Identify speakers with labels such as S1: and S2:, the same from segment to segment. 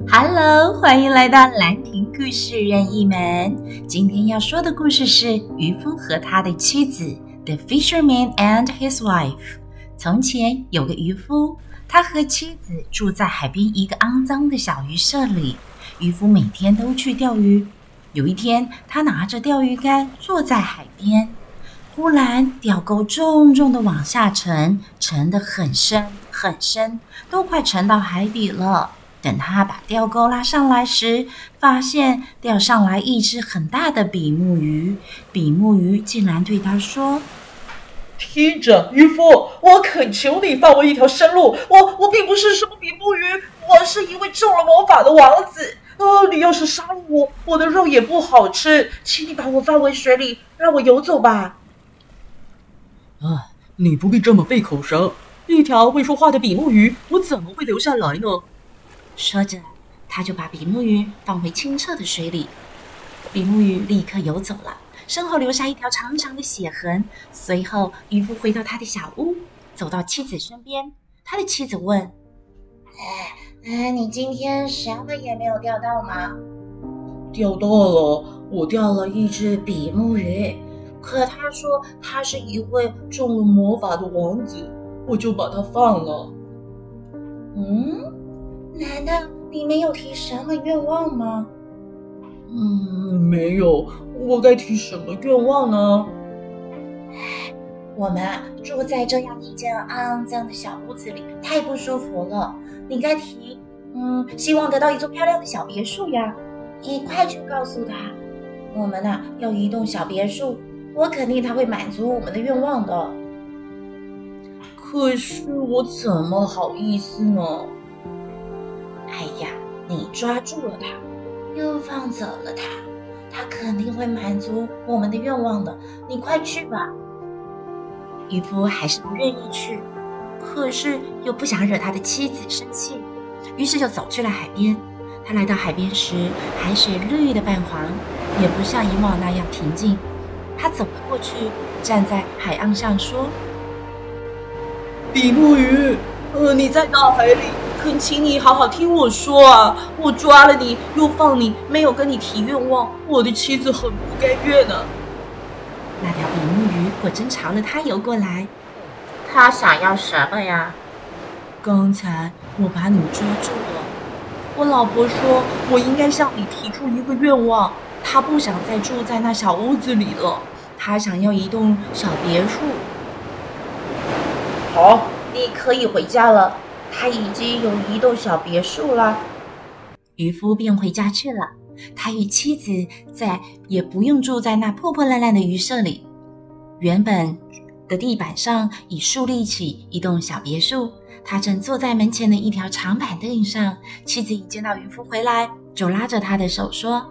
S1: Hello，欢迎来到兰亭故事任意门。今天要说的故事是渔夫和他的妻子，The Fisherman and His Wife。从前有个渔夫，他和妻子住在海边一个肮脏的小渔舍里。渔夫每天都去钓鱼。有一天，他拿着钓鱼竿坐在海边，忽然钓钩重重的往下沉，沉得很深很深，都快沉到海底了。等他把钓钩拉上来时，发现钓上来一只很大的比目鱼。比目鱼竟然对他说：“
S2: 听着，渔夫，我恳求你放我一条生路。我我并不是什么比目鱼，我是一位中了魔法的王子。哦，你要是杀了我，我的肉也不好吃，请你把我放回水里，让我游走吧。”
S3: 啊，你不必这么费口舌。一条会说话的比目鱼，我怎么会留下来呢？
S1: 说着，他就把比目鱼放回清澈的水里。比目鱼立刻游走了，身后留下一条长长的血痕。随后，渔夫回到他的小屋，走到妻子身边。他的妻子问：“
S4: 哎哎，你今天什么也没有钓到吗？”“
S2: 钓到了，我钓了一只比目鱼。
S4: 可他说他是一位中了魔法的王子，我就把他放了。”“嗯？”难道你没有提什么愿望吗？
S2: 嗯，没有。我该提什么愿望呢？
S4: 唉，我们啊住在这样一间肮脏的小屋子里，太不舒服了。你该提，嗯，希望得到一座漂亮的小别墅呀。你快去告诉他，我们呐要一栋小别墅，我肯定他会满足我们的愿望的。
S2: 可是我怎么好意思呢？
S4: 哎呀，你抓住了他，又放走了他，他肯定会满足我们的愿望的。你快去吧。
S1: 渔夫还是不愿意去，可是又不想惹他的妻子生气，于是就走去了海边。他来到海边时，海水绿的泛黄，也不像以往那样平静。他走了过去，站在海岸上说：“
S2: 比目鱼，呃，你在大海里。”恳请你好好听我说啊！我抓了你，又放你，没有跟你提愿望，我的妻子很不甘愿呢。
S1: 那条比目鱼果真朝了他游过来。
S4: 他想要什么呀？
S2: 刚才我把你抓住了。我老婆说，我应该向你提出一个愿望。她不想再住在那小屋子里了，她想要一栋小别墅。
S4: 好，你可以回家了。他已经有一栋小别墅了，
S1: 渔夫便回家去了。他与妻子再也不用住在那破破烂烂的渔舍里。原本的地板上已树立起一栋小别墅。他正坐在门前的一条长板凳上。妻子一见到渔夫回来，就拉着他的手说：“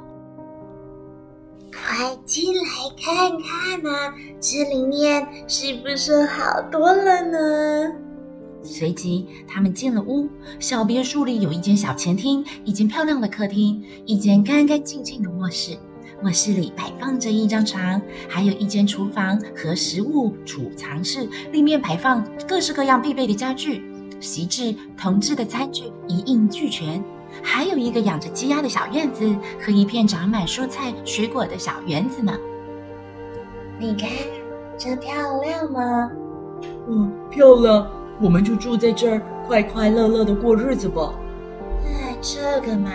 S4: 快进来看看啊，这里面是不是好多了呢？”
S1: 随即，他们进了屋。小别墅里有一间小前厅，一间漂亮的客厅，一间干干净净的卧室。卧室里摆放着一张床，还有一间厨房和食物储藏室，里面摆放各式各样必备的家具、锡制、铜制的餐具，一应俱全。还有一个养着鸡鸭的小院子和一片长满蔬菜水果的小园子呢。
S4: 你看，这漂亮吗？
S2: 嗯，漂亮。我们就住在这儿，快快乐乐的过日子吧。
S4: 哎，这个嘛，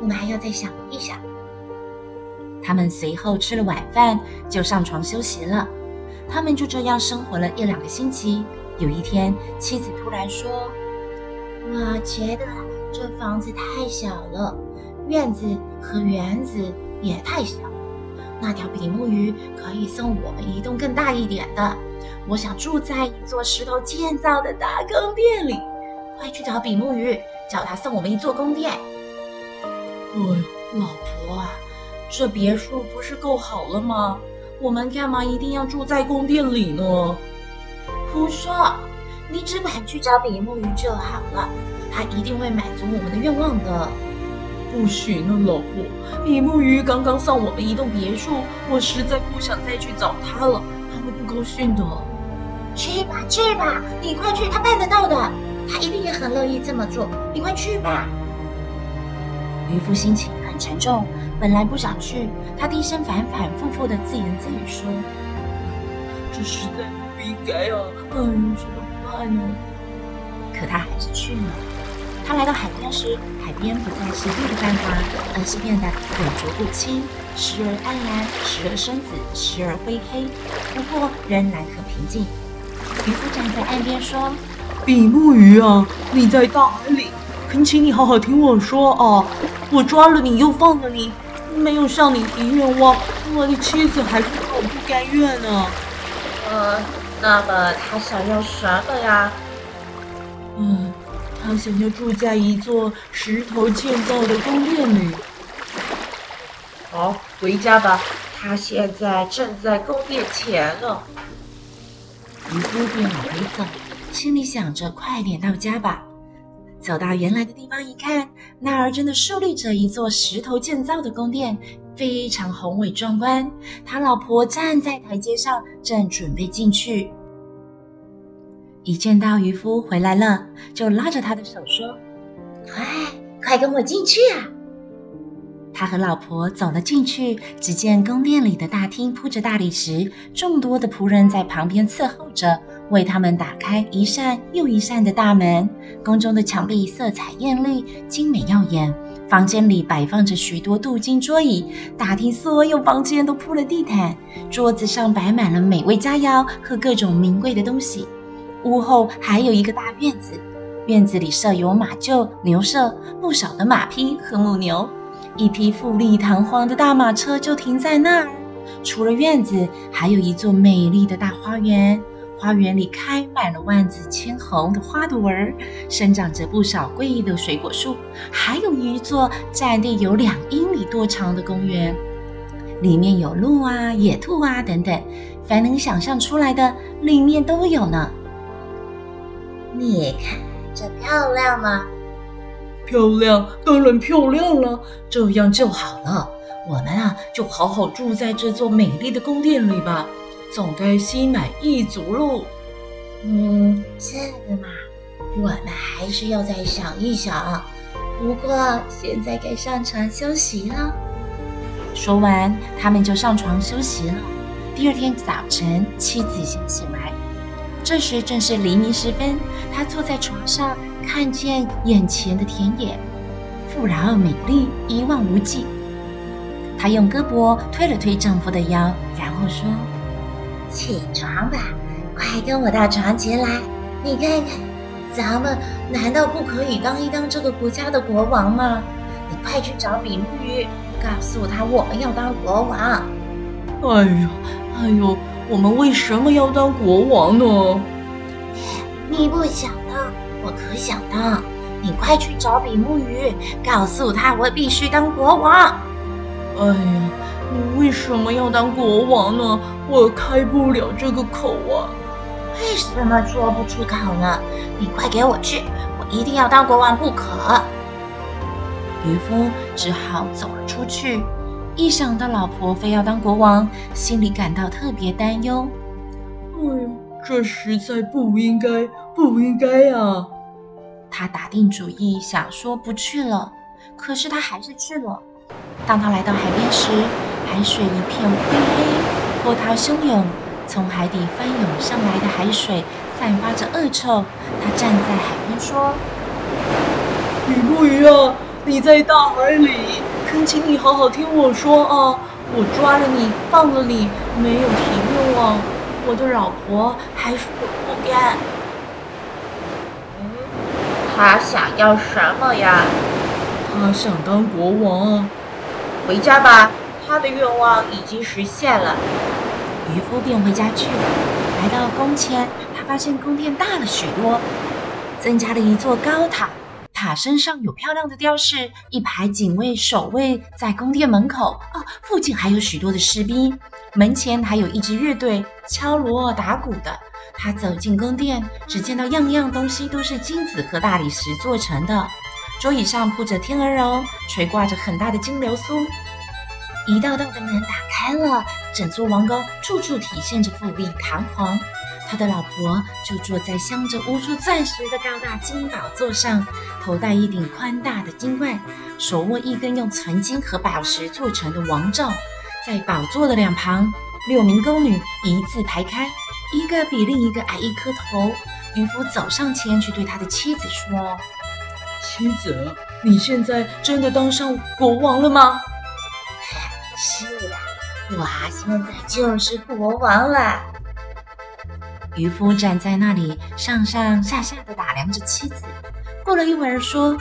S4: 我们还要再想一想。
S1: 他们随后吃了晚饭，就上床休息了。他们就这样生活了一两个星期。有一天，妻子突然说：“
S4: 我觉得这房子太小了，院子和园子也太小。那条比目鱼可以送我们一栋更大一点的。”我想住在一座石头建造的大宫殿里，快去找比目鱼，叫他送我们一座宫殿。
S2: 哎呀，老婆啊，这别墅不是够好了吗？我们干嘛一定要住在宫殿里呢？
S4: 胡说！你只管去找比目鱼就好了，他一定会满足我们的愿望的。
S2: 不行啊，老婆，比目鱼刚刚送我们一栋别墅，我实在不想再去找他了，他会不高兴的。
S4: 去吧，去吧，你快去，他办得到的，他一定也很乐意这么做。你快去吧。
S1: 渔夫心情很沉重，本来不想去，他低声反反复复的自言自语说：“
S2: 这实在不应该啊，嗯，怎么办呢？”
S1: 可他还是去了。他来到海边时，海边不再是绿的繁华，而是变得浑浊不清，时而暗蓝，时而深紫，时而灰黑。不过仍然很平静。渔夫站在岸边说：“
S2: 比目鱼啊，你在大海里。”恳请你好好听我说啊！我抓了你又放了你，没有向你提愿望，我的妻子还是好不甘愿呢。
S5: 呃，那么他想要什么呀？
S2: 嗯，他想要住在一座石头建造的宫殿里。
S5: 好，回家吧，他现在正在宫殿前呢。
S1: 渔夫便往回走，心里想着快点到家吧。走到原来的地方一看，那儿真的竖立着一座石头建造的宫殿，非常宏伟壮观。他老婆站在台阶上，正准备进去。一见到渔夫回来了，就拉着他的手说：“
S4: 快，快跟我进去啊！”
S1: 他和老婆走了进去，只见宫殿里的大厅铺着大理石，众多的仆人在旁边伺候着。为他们打开一扇又一扇的大门。宫中的墙壁色彩艳丽，精美耀眼。房间里摆放着许多镀金桌椅，大厅所有房间都铺了地毯，桌子上摆满了美味佳肴和各种名贵的东西。屋后还有一个大院子，院子里设有马厩、牛舍，不少的马匹和母牛，一匹富丽堂皇的大马车就停在那儿。除了院子，还有一座美丽的大花园。花园里开满了万紫千红的花朵儿，生长着不少贵的水果树，还有一座占地有两英里多长的公园，里面有鹿啊、野兔啊等等，凡能想象出来的，里面都有呢。
S4: 你看这漂亮吗？
S2: 漂亮，当然漂亮了，这样就好了。我们啊，就好好住在这座美丽的宫殿里吧。总该心满意足喽。
S4: 嗯，这个嘛，我们还是要再想一想。不过现在该上床休息了。
S1: 说完，他们就上床休息了。第二天早晨，妻子先醒来，这时正是黎明时分。她坐在床上，看见眼前的田野，富饶而美丽，一望无际。她用胳膊推了推丈夫的腰，然后说。
S4: 起床吧，快跟我到床前来。你看看，咱们难道不可以当一当这个国家的国王吗？你快去找比目鱼，告诉他我们要当国王。
S2: 哎呦，哎呦，我们为什么要当国王呢？
S4: 你不想当，我可想当。你快去找比目鱼，告诉他我必须当国王。
S2: 哎呀。你为什么要当国王呢？我开不了这个口啊！
S4: 为什么说不出口呢？你快给我去！我一定要当国王不可！
S1: 渔夫只好走了出去。一想到老婆非要当国王，心里感到特别担忧。
S2: 哎呀，这实在不应该，不应该啊！
S1: 他打定主意想说不去了，可是他还是去了。当他来到海边时，海水一片灰黑，波涛汹涌，从海底翻涌上来的海水散发着恶臭。他站在海边说：“
S2: 比目鱼啊，你在大海里，恳请你好好听我说啊！我抓了你，放了你，没有提愿望，我的老婆还是不干。
S5: 嗯，他想要什么呀？
S2: 他想当国王啊！
S5: 回家吧。”他的愿望已经实现了，
S1: 渔夫便回家去了。来到宫前，他发现宫殿大了许多，增加了一座高塔，塔身上有漂亮的雕饰，一排警卫守卫在宫殿门口。哦，附近还有许多的士兵，门前还有一支乐队敲锣打鼓的。他走进宫殿，只见到样样东西都是金子和大理石做成的，桌椅上铺着天鹅绒，垂挂着很大的金流苏。一道道的门打开了，整座王宫处处体现着富丽堂皇。他的老婆就坐在镶着无数钻石的高大金宝座上，头戴一顶宽大的金冠，手握一根用纯金和宝石做成的王杖，在宝座的两旁，六名宫女一字排开，一个比另一个矮一颗头。渔夫走上前去对他的妻子说：“
S2: 妻子，你现在真的当上国王了吗？”“
S4: 是的，我现在就是国王了。”
S1: 渔夫站在那里，上上下下的打量着妻子。过了一会儿，说：“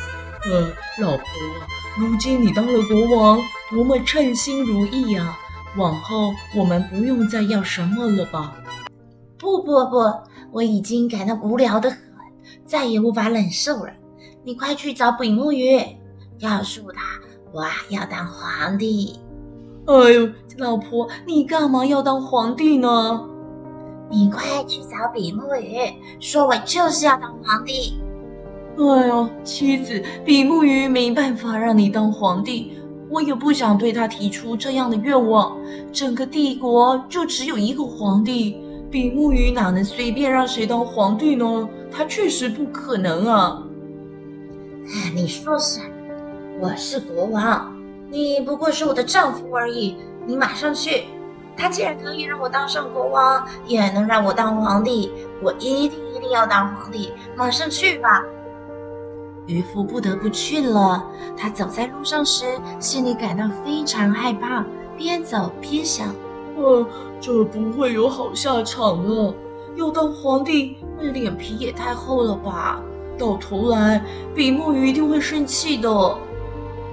S2: 呃，老婆，如今你当了国王，多么称心如意呀！往后我们不用再要什么了吧？”“
S4: 不不不，我已经感到无聊的很，再也无法忍受了。你快去找比目鱼，告诉他我要当皇帝。”“
S2: 哎呦，老婆，你干嘛要当皇帝呢？”“
S4: 你快去找比目鱼，说我就是要当皇帝。”
S2: 哎呦，妻子，比目鱼没办法让你当皇帝，我也不想对他提出这样的愿望。整个帝国就只有一个皇帝，比目鱼哪能随便让谁当皇帝呢？他确实不可能啊！
S4: 哎，你说什么？我是国王，你不过是我的丈夫而已。你马上去！他既然可以让我当上国王，也能让我当皇帝，我一定一定要当皇帝！马上去吧！
S1: 渔夫不得不去了。他走在路上时，心里感到非常害怕，边走边想：“
S2: 呃，这不会有好下场了。要当皇帝，那脸皮也太厚了吧？到头来，比目鱼一定会生气的。”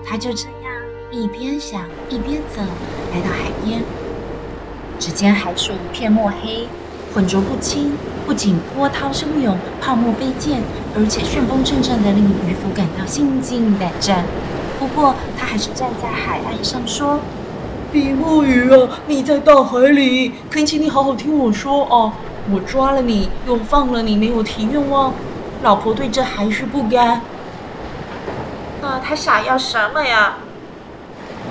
S1: 他就这样一边想一边走，来到海边。只见海水一片墨黑，浑浊不清。不仅波涛汹涌、泡沫飞溅，而且旋风阵阵的，令渔夫感到心惊胆战。不过，他还是站在海岸上说：“
S2: 比目鱼啊，你在大海里，恳请你好好听我说啊！我抓了你，又放了你，没有提愿望。老婆对这还是不甘。
S4: 那他想要什么呀？
S2: 啊，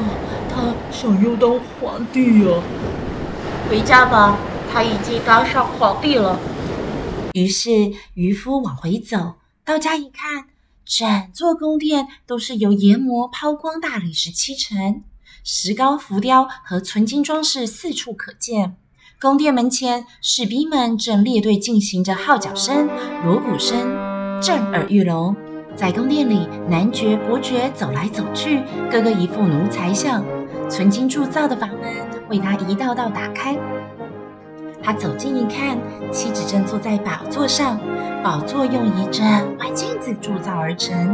S2: 他想要当皇帝呀！
S4: 回家吧，他已经当上皇帝了。”
S1: 于是渔夫往回走，到家一看，整座宫殿都是由研磨抛光大理石砌成，石膏浮雕和纯金装饰四处可见。宫殿门前，士兵们正列队进行着号角声、锣鼓声，震耳欲聋。在宫殿里，男爵、伯爵走来走去，个个一副奴才相。纯金铸造的房门为他一道道打开。他走近一看，妻子正坐在宝座上，宝座用一整块镜子铸造而成，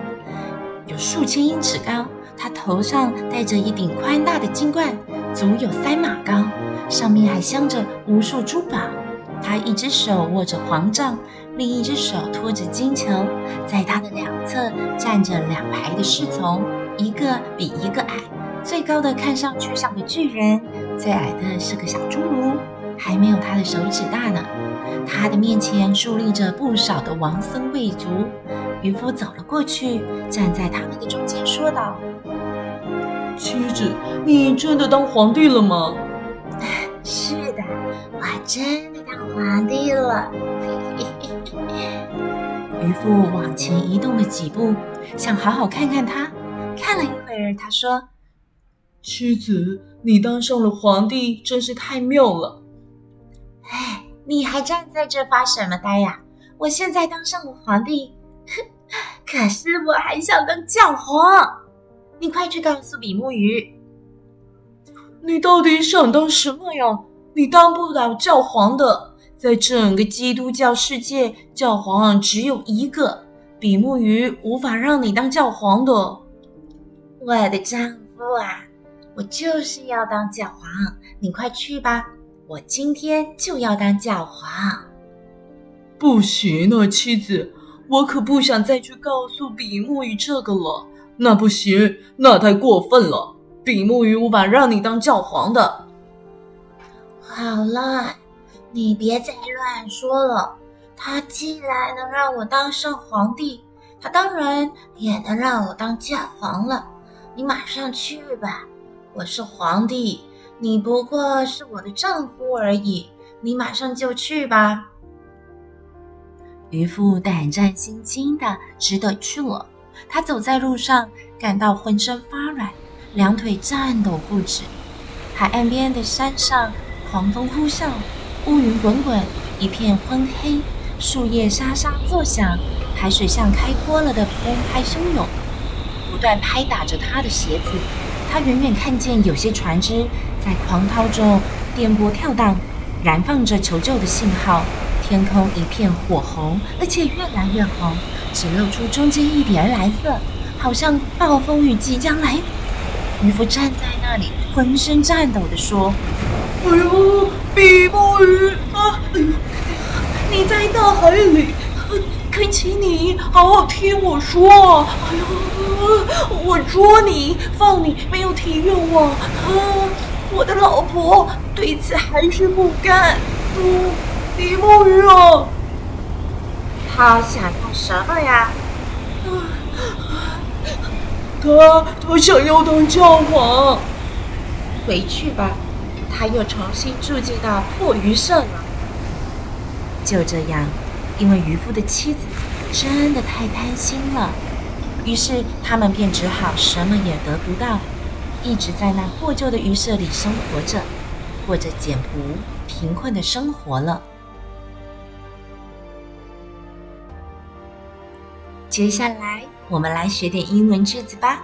S1: 有数千英尺高。他头上戴着一顶宽大的金冠，足有三码高，上面还镶着无数珠宝。他一只手握着黄杖，另一只手托着金球，在他的两侧站着两排的侍从，一个比一个矮，最高的看上去像个巨人，最矮的是个小侏儒。还没有他的手指大呢。他的面前伫立着不少的王孙贵族。渔夫走了过去，站在他们的中间，说道：“
S2: 妻子，你真的当皇帝了吗？”“
S4: 是的，我真的当皇帝了。”
S1: 渔夫往前移动了几步，想好好看看他。看了一会儿，他说：“
S2: 妻子，你当上了皇帝，真是太妙了。”
S4: 哎，你还站在这发什么呆呀？我现在当上了皇帝，哼，可是我还想当教皇。你快去告诉比目鱼，
S2: 你到底想当什么呀？你当不了教皇的，在整个基督教世界，教皇只有一个，比目鱼无法让你当教皇的。
S4: 我的丈夫啊，我就是要当教皇，你快去吧。我今天就要当教皇，
S2: 不行啊，妻子，我可不想再去告诉比目鱼这个了。那不行，那太过分了。比目鱼无法让你当教皇的。
S4: 好了，你别再乱说了。他既然能让我当上皇帝，他当然也能让我当教皇了。你马上去吧，我是皇帝。你不过是我的丈夫而已，你马上就去吧。
S1: 渔夫胆战心惊的只得去了。他走在路上，感到浑身发软，两腿颤抖不止。海岸边的山上，狂风呼啸，乌云滚滚，一片昏黑，树叶沙沙作响，海水像开锅了的澎湃汹涌，不断拍打着他的鞋子。他远远看见有些船只在狂涛中颠簸跳荡，燃放着求救的信号。天空一片火红，而且越来越红，只露出中间一点蓝色，好像暴风雨即将来。渔夫站在那里，浑身颤抖地说：“
S2: 哎呦，比目鱼啊！哎呦，你在大海里，恳请你好好听我说。哎呦，我捉你放你没有提愿望啊！我的老婆对此还是不甘。嗯。”比目鱼哦，
S4: 他想要什么呀？
S2: 他他想要当教皇。
S1: 回去吧，他又重新住进那破鱼社了。就这样，因为渔夫的妻子真的太贪心了，于是他们便只好什么也得不到，一直在那破旧的渔舍里生活着，过着简朴贫困的生活了。接下来，我们来学点英文句子吧。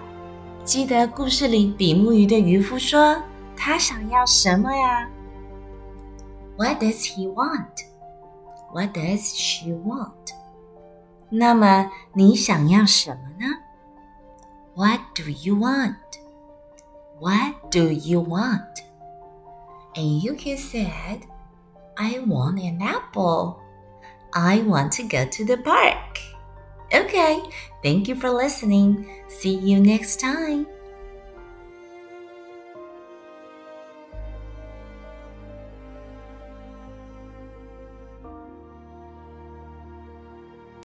S1: 记得故事里比目鱼对渔夫说：“他想要什么呀？”What does he want? What does she want? 那么你想要什么呢？What do you want? What do you want? And you can said, I want an apple. I want to go to the park. Okay, thank you for listening. See you next time.